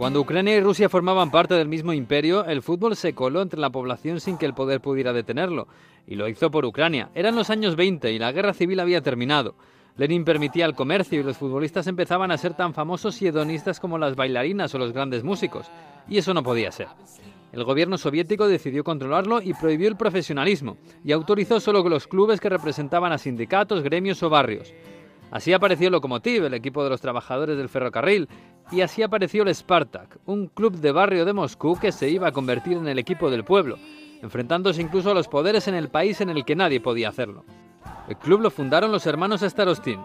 Cuando Ucrania y Rusia formaban parte del mismo imperio, el fútbol se coló entre la población sin que el poder pudiera detenerlo, y lo hizo por Ucrania. Eran los años 20 y la guerra civil había terminado. Lenin permitía el comercio y los futbolistas empezaban a ser tan famosos y hedonistas como las bailarinas o los grandes músicos, y eso no podía ser. El gobierno soviético decidió controlarlo y prohibió el profesionalismo, y autorizó solo los clubes que representaban a sindicatos, gremios o barrios. Así apareció el Lokomotiv, el equipo de los trabajadores del ferrocarril, y así apareció el Spartak, un club de barrio de Moscú que se iba a convertir en el equipo del pueblo, enfrentándose incluso a los poderes en el país en el que nadie podía hacerlo. El club lo fundaron los hermanos Starostin.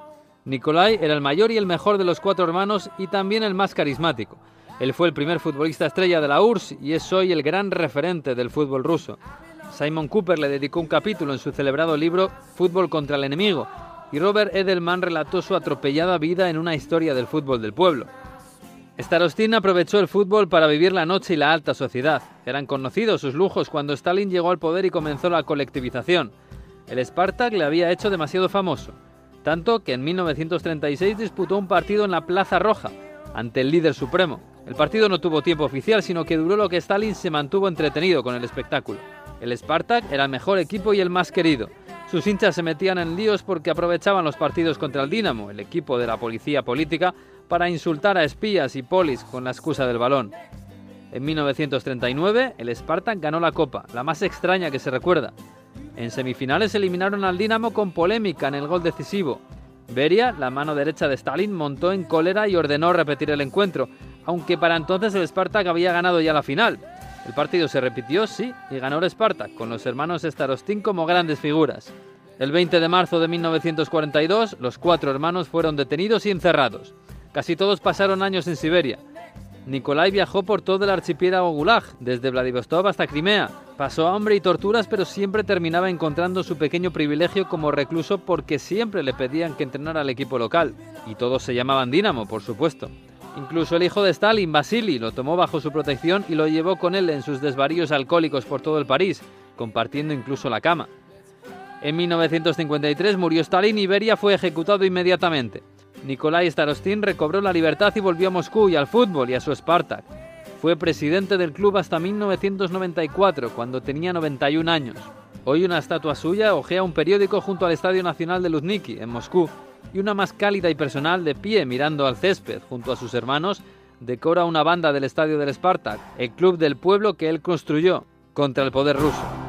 Nikolai era el mayor y el mejor de los cuatro hermanos y también el más carismático. Él fue el primer futbolista estrella de la URSS y es hoy el gran referente del fútbol ruso. Simon Cooper le dedicó un capítulo en su celebrado libro Fútbol contra el enemigo, y Robert Edelman relató su atropellada vida en una historia del fútbol del pueblo. Starostin aprovechó el fútbol para vivir la noche y la alta sociedad. Eran conocidos sus lujos cuando Stalin llegó al poder y comenzó la colectivización. El Spartak le había hecho demasiado famoso, tanto que en 1936 disputó un partido en la Plaza Roja, ante el líder supremo. El partido no tuvo tiempo oficial, sino que duró lo que Stalin se mantuvo entretenido con el espectáculo. El Spartak era el mejor equipo y el más querido. Sus hinchas se metían en líos porque aprovechaban los partidos contra el Dinamo, el equipo de la policía política, para insultar a espías y polis con la excusa del balón. En 1939, el Spartak ganó la Copa, la más extraña que se recuerda. En semifinales eliminaron al Dinamo con polémica en el gol decisivo. Beria, la mano derecha de Stalin, montó en cólera y ordenó repetir el encuentro, aunque para entonces el Spartak había ganado ya la final. El partido se repitió, sí, y ganó el Spartak, con los hermanos Starostin como grandes figuras. El 20 de marzo de 1942, los cuatro hermanos fueron detenidos y encerrados. Casi todos pasaron años en Siberia. Nikolai viajó por todo el archipiélago Gulag, desde Vladivostok hasta Crimea. Pasó hambre y torturas, pero siempre terminaba encontrando su pequeño privilegio como recluso porque siempre le pedían que entrenara al equipo local. Y todos se llamaban Dinamo, por supuesto. Incluso el hijo de Stalin, Vasily, lo tomó bajo su protección y lo llevó con él en sus desvaríos alcohólicos por todo el París, compartiendo incluso la cama. En 1953 murió Stalin y Beria fue ejecutado inmediatamente. Nikolai Starostin recobró la libertad y volvió a Moscú y al fútbol y a su Spartak. Fue presidente del club hasta 1994, cuando tenía 91 años. Hoy una estatua suya ojea un periódico junto al Estadio Nacional de Luzniki, en Moscú, y una más cálida y personal de pie mirando al césped junto a sus hermanos decora una banda del Estadio del Spartak, el club del pueblo que él construyó contra el poder ruso.